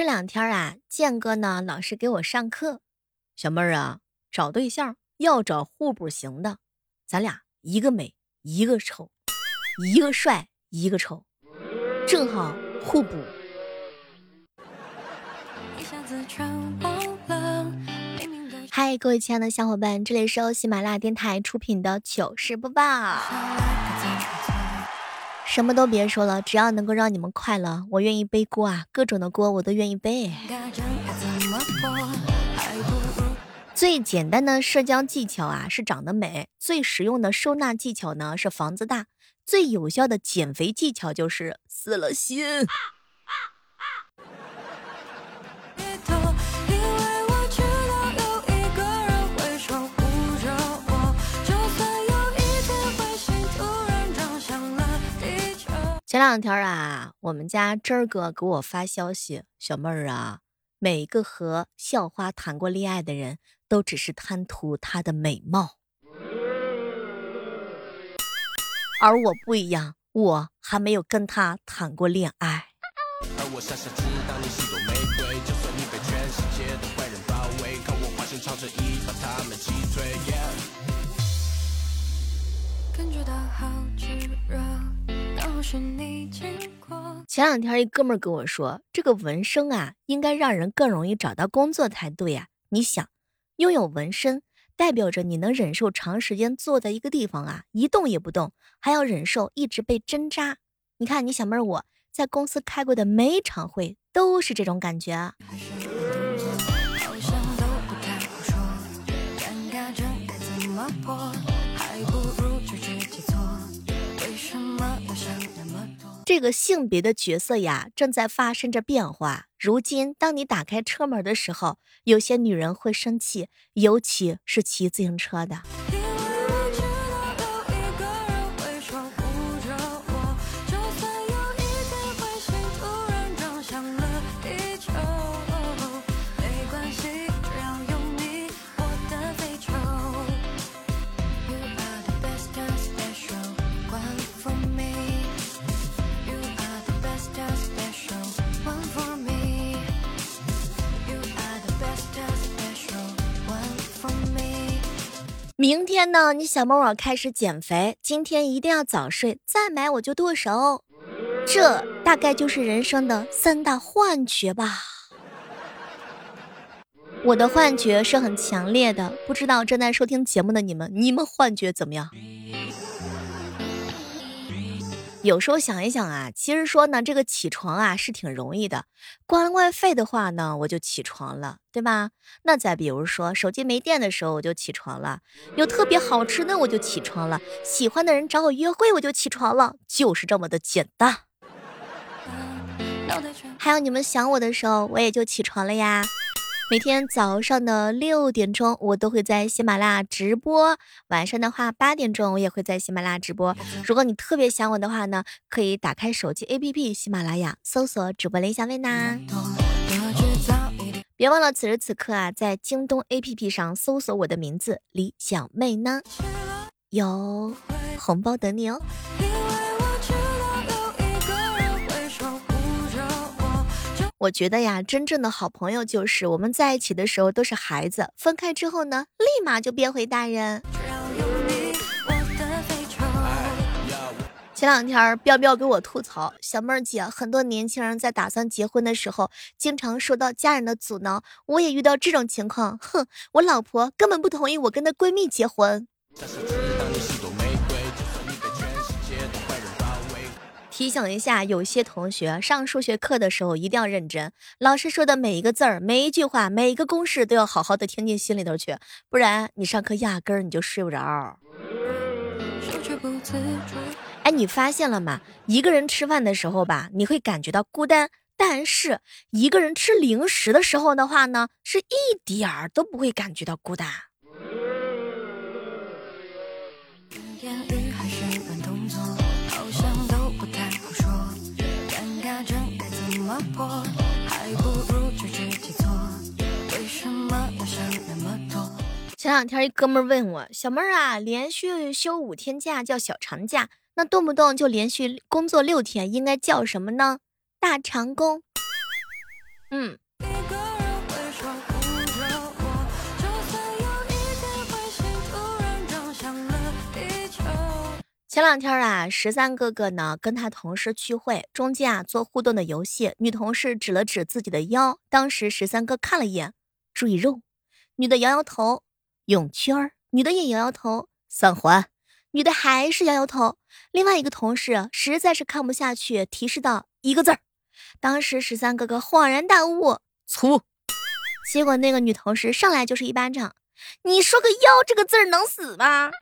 这两天啊，建哥呢老是给我上课。小妹儿啊，找对象要找互补型的，咱俩一个美一个丑，一个帅一个丑，正好互补。嗨，各位亲爱的小伙伴，这里是由喜马拉雅电台出品的糗事播报。什么都别说了，只要能够让你们快乐，我愿意背锅啊，各种的锅我都愿意背。最简单的社交技巧啊是长得美，最实用的收纳技巧呢是房子大，最有效的减肥技巧就是死了心。前两天啊，我们家真儿哥给我发消息，小妹儿啊，每一个和校花谈过恋爱的人都只是贪图她的美貌，而我不一样，我还没有跟她谈过恋爱。感觉到好热。前两天一哥们跟我说，这个纹身啊，应该让人更容易找到工作才对呀。你想，拥有纹身代表着你能忍受长时间坐在一个地方啊，一动也不动，还要忍受一直被针扎。你看，你小妹儿我在公司开过的每一场会都是这种感觉。这个性别的角色呀，正在发生着变化。如今，当你打开车门的时候，有些女人会生气，尤其是骑自行车的。明天呢，你小猫我开始减肥，今天一定要早睡，再买我就剁手。这大概就是人生的三大幻觉吧。我的幻觉是很强烈的，不知道正在收听节目的你们，你们幻觉怎么样？有时候想一想啊，其实说呢，这个起床啊是挺容易的，关外费的话呢，我就起床了，对吧？那再比如说手机没电的时候，我就起床了；有特别好吃的，我就起床了；喜欢的人找我约会，我就起床了，就是这么的简单。还有你们想我的时候，我也就起床了呀。每天早上的六点钟，我都会在喜马拉雅直播；晚上的话，八点钟我也会在喜马拉雅直播。如果你特别想我的话呢，可以打开手机 APP 喜马拉雅，搜索主播李小妹呐。别忘了此时此刻啊，在京东 APP 上搜索我的名字李小妹呢，有红包等你哦。我觉得呀，真正的好朋友就是我们在一起的时候都是孩子，分开之后呢，立马就变回大人。前两天彪彪给我吐槽，小妹儿姐，很多年轻人在打算结婚的时候，经常受到家人的阻挠。我也遇到这种情况，哼，我老婆根本不同意我跟她闺蜜结婚。提醒一下，有些同学上数学课的时候一定要认真，老师说的每一个字儿、每一句话、每一个公式都要好好的听进心里头去，不然你上课压根儿你就睡不着。哎，你发现了吗？一个人吃饭的时候吧，你会感觉到孤单；但是一个人吃零食的时候的话呢，是一点儿都不会感觉到孤单。前两天一哥们问我，小妹儿啊，连续休五天假叫小长假，那动不动就连续工作六天，应该叫什么呢？大长工。嗯，前两天啊，十三哥哥呢跟他同事聚会，中间啊做互动的游戏，女同事指了指自己的腰，当时十三哥看了一眼，注意肉，女的摇摇头，泳圈，女的也摇摇头，三环，女的还是摇摇头。另外一个同事实在是看不下去，提示道一个字儿，当时十三哥哥恍然大悟，粗。结果那个女同事上来就是一巴掌，你说个腰这个字儿能死吗？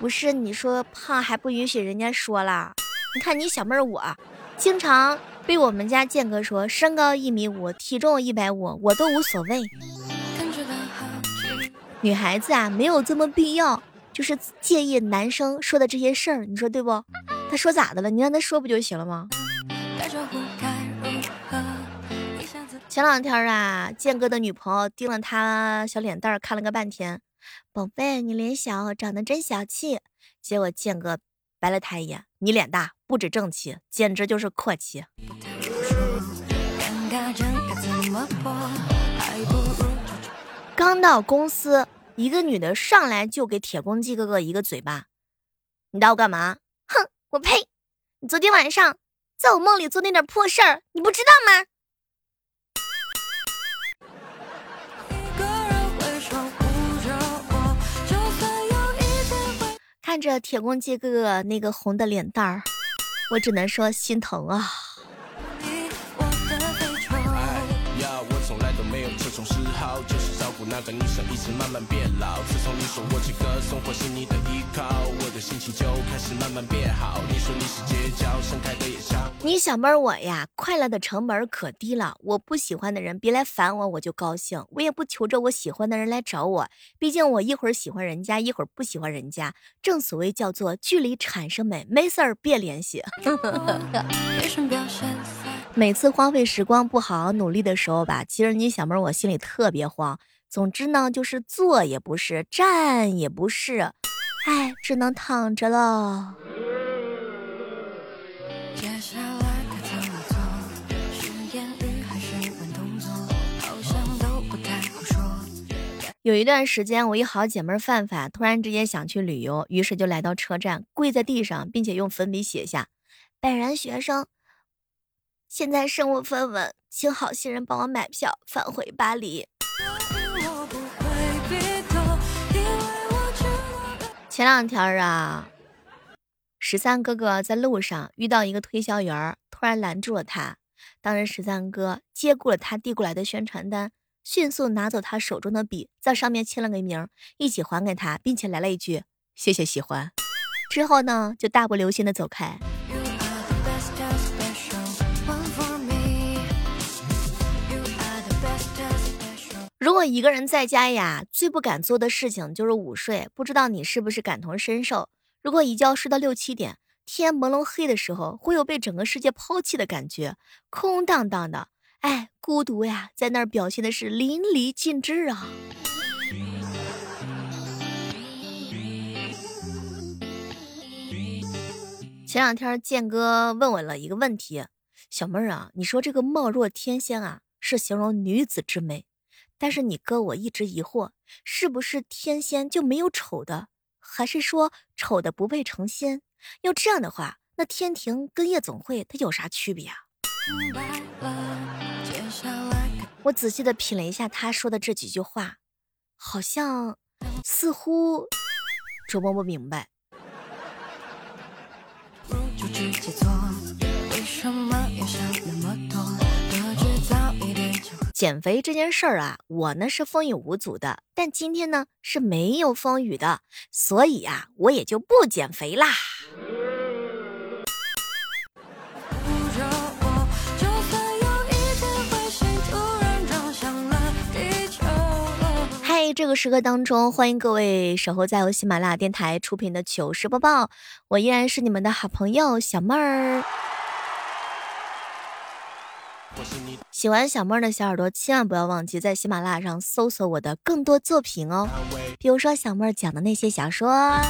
不是你说胖还不允许人家说啦？你看你小妹儿我，经常被我们家健哥说身高一米五，体重一百五，我都无所谓。女孩子啊，没有这么必要，就是介意男生说的这些事儿，你说对不？他说咋的了？你让他说不就行了吗？前两天啊，健哥的女朋友盯了他小脸蛋儿看了个半天。宝贝，你脸小，长得真小气。结果健哥白了他一眼，你脸大，不止正气，简直就是阔气。刚到公司，一个女的上来就给铁公鸡哥哥一个嘴巴。你打我干嘛？哼，我呸！你昨天晚上在我梦里做那点破事儿，你不知道吗？看着铁公鸡哥哥那个红的脸蛋儿，我只能说心疼啊。那个女生一直慢慢变老。自从你说我这个生活是你的依靠，的心情就开始慢慢变好。你说你是街角盛开的野香。你小妹儿我呀，快乐的成本可低了。我不喜欢的人别来烦我，我就高兴。我也不求着我喜欢的人来找我，毕竟我一会儿喜欢人家，一会儿不喜欢人家。正所谓叫做距离产生美，没事儿别联系。每次荒废时光不好好努力的时候吧，其实你小妹儿我心里特别慌。总之呢，就是坐也不是，站也不是，哎，只能躺着了。有一段时间，我一好姐妹范范突然之间想去旅游，于是就来到车站，跪在地上，并且用粉笔写下：“本人学生，现在身无分文，请好心人帮我买票返回巴黎。”前两天啊，十三哥哥在路上遇到一个推销员，突然拦住了他。当时十三哥接过了他递过来的宣传单，迅速拿走他手中的笔，在上面签了个名，一起还给他，并且来了一句“谢谢喜欢”。之后呢，就大步流星的走开。如果一个人在家呀，最不敢做的事情就是午睡。不知道你是不是感同身受？如果一觉睡到六七点，天朦胧黑的时候，会有被整个世界抛弃的感觉，空荡荡的。哎，孤独呀，在那儿表现的是淋漓尽致啊。前两天建哥问我了一个问题，小妹儿啊，你说这个貌若天仙啊，是形容女子之美？但是你哥我一直疑惑，是不是天仙就没有丑的，还是说丑的不配成仙？要这样的话，那天庭跟夜总会它有啥区别啊？我仔细的品了一下他说的这几句话，好像似乎琢磨不明白。减肥这件事儿啊，我呢是风雨无阻的，但今天呢是没有风雨的，所以啊，我也就不减肥啦。嗨，这个时刻当中，欢迎各位守候在由喜马拉雅电台出品的糗事播报，我依然是你们的好朋友小妹儿。喜欢小妹儿的小耳朵，千万不要忘记在喜马拉雅上搜索我的更多作品哦。比如说小妹儿讲的那些小说，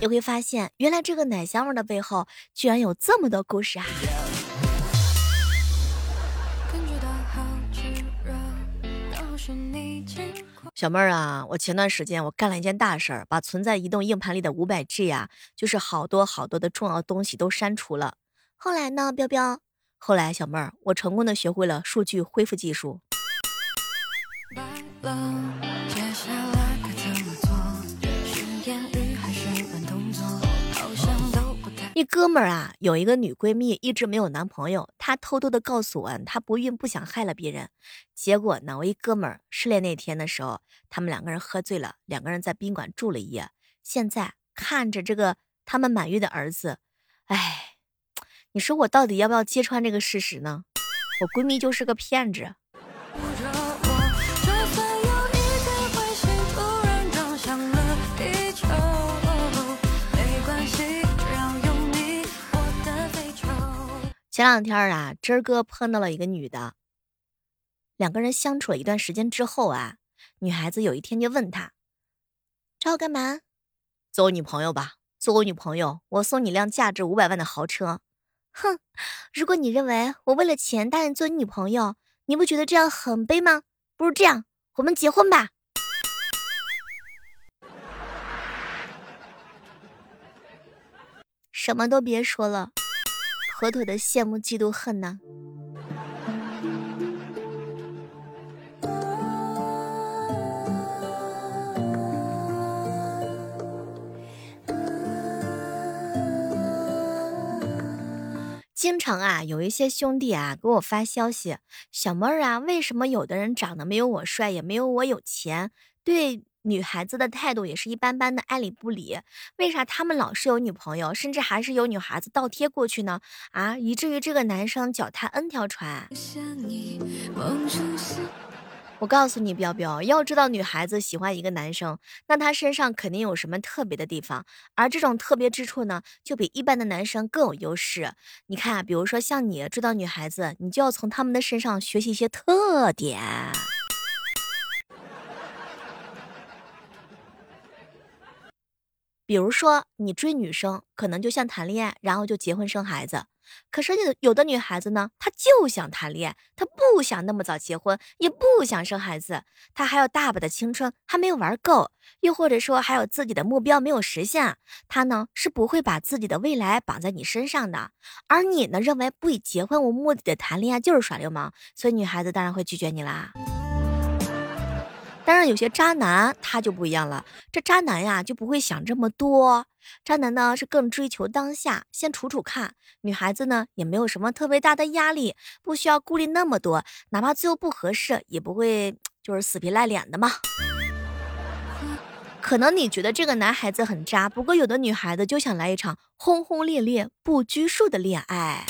你会发现原来这个奶香味的背后居然有这么多故事啊！小妹儿啊，我前段时间我干了一件大事儿，把存在移动硬盘里的五百 G 呀，就是好多好多的重要东西都删除了。后来呢，彪彪？后来小妹儿，我成功的学会了数据恢复技术。一哥们儿啊，有一个女闺蜜一直没有男朋友，她偷偷的告诉我，她不孕不想害了别人。结果呢，我一哥们儿失恋那天的时候，他们两个人喝醉了，两个人在宾馆住了一夜。现在看着这个他们满月的儿子，哎，你说我到底要不要揭穿这个事实呢？我闺蜜就是个骗子。前两天啊，真儿哥碰到了一个女的，两个人相处了一段时间之后啊，女孩子有一天就问他：“找我干嘛？做我女朋友吧，做我女朋友，我送你辆价值五百万的豪车。”哼，如果你认为我为了钱答应做你女朋友，你不觉得这样很卑吗？不如这样，我们结婚吧。什么都别说了。妥妥的羡慕嫉妒恨呐！经常啊，有一些兄弟啊给我发消息，小妹儿啊，为什么有的人长得没有我帅，也没有我有钱？对。女孩子的态度也是一般般的，爱理不理。为啥他们老是有女朋友，甚至还是有女孩子倒贴过去呢？啊，以至于这个男生脚踏 N 条船。我告诉你，彪彪，要知道女孩子喜欢一个男生，那他身上肯定有什么特别的地方，而这种特别之处呢，就比一般的男生更有优势。你看，比如说像你追到女孩子，你就要从他们的身上学习一些特点。比如说，你追女生可能就像谈恋爱，然后就结婚生孩子。可是有有的女孩子呢，她就想谈恋爱，她不想那么早结婚，也不想生孩子，她还有大把的青春还没有玩够，又或者说还有自己的目标没有实现，她呢是不会把自己的未来绑在你身上的。而你呢，认为不以结婚为目的的谈恋爱就是耍流氓，所以女孩子当然会拒绝你啦。但是有些渣男他就不一样了，这渣男呀就不会想这么多，渣男呢是更追求当下，先处处看。女孩子呢也没有什么特别大的压力，不需要顾虑那么多，哪怕最后不合适，也不会就是死皮赖脸的嘛。可能你觉得这个男孩子很渣，不过有的女孩子就想来一场轰轰烈烈、不拘束的恋爱。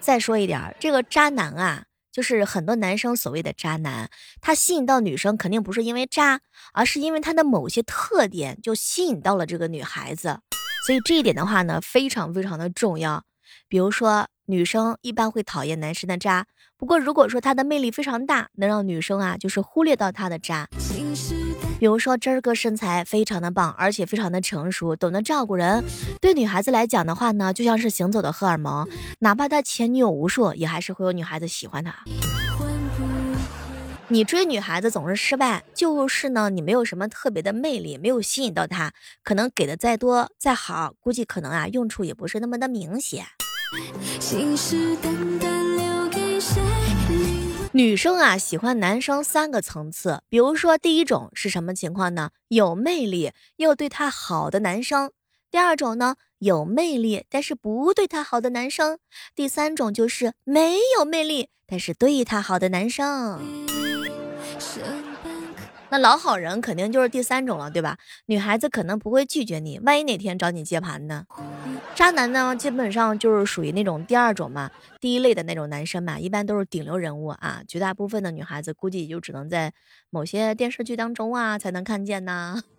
再说一点，这个渣男啊。就是很多男生所谓的渣男，他吸引到女生肯定不是因为渣，而是因为他的某些特点就吸引到了这个女孩子。所以这一点的话呢，非常非常的重要。比如说，女生一般会讨厌男生的渣，不过如果说他的魅力非常大，能让女生啊就是忽略到他的渣。比如说，这儿哥身材非常的棒，而且非常的成熟，懂得照顾人。对女孩子来讲的话呢，就像是行走的荷尔蒙，哪怕他前女友无数，也还是会有女孩子喜欢他。你追女孩子总是失败，就是呢，你没有什么特别的魅力，没有吸引到她，可能给的再多再好，估计可能啊用处也不是那么的明显。信誓旦旦留女生啊，喜欢男生三个层次，比如说第一种是什么情况呢？有魅力又对她好的男生。第二种呢，有魅力但是不对她好的男生。第三种就是没有魅力但是对她好的男生。那老好人肯定就是第三种了，对吧？女孩子可能不会拒绝你，万一哪天找你接盘呢？渣男呢，基本上就是属于那种第二种嘛，第一类的那种男生嘛，一般都是顶流人物啊。绝大部分的女孩子估计也就只能在某些电视剧当中啊才能看见呐。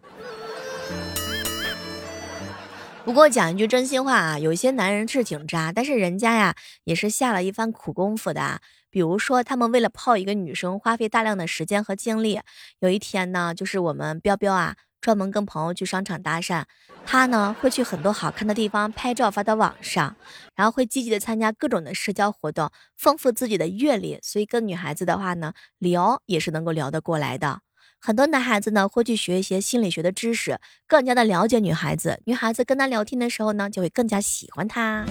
不过讲一句真心话啊，有些男人是挺渣，但是人家呀也是下了一番苦功夫的。比如说，他们为了泡一个女生，花费大量的时间和精力。有一天呢，就是我们彪彪啊专门跟朋友去商场搭讪。他呢会去很多好看的地方拍照发到网上，然后会积极的参加各种的社交活动，丰富自己的阅历。所以跟女孩子的话呢，聊也是能够聊得过来的。很多男孩子呢会去学一些心理学的知识，更加的了解女孩子。女孩子跟他聊天的时候呢，就会更加喜欢他。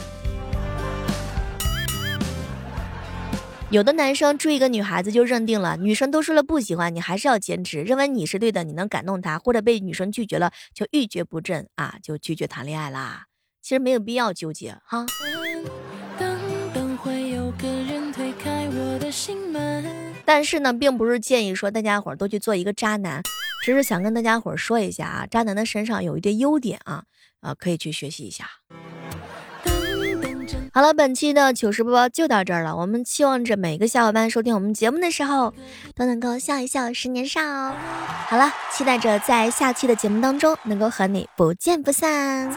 有的男生追一个女孩子就认定了，女生都说了不喜欢你，还是要坚持，认为你是对的，你能感动她，或者被女生拒绝了就一蹶不振啊，就拒绝谈恋爱啦。其实没有必要纠结哈。但是呢，并不是建议说大家伙都去做一个渣男，只是想跟大家伙说一下啊，渣男的身上有一点优点啊，啊，可以去学习一下。好了，本期的糗事播报就到这儿了。我们期望着每个小伙伴收听我们节目的时候，都能够笑一笑，十年少。好了，期待着在下期的节目当中能够和你不见不散。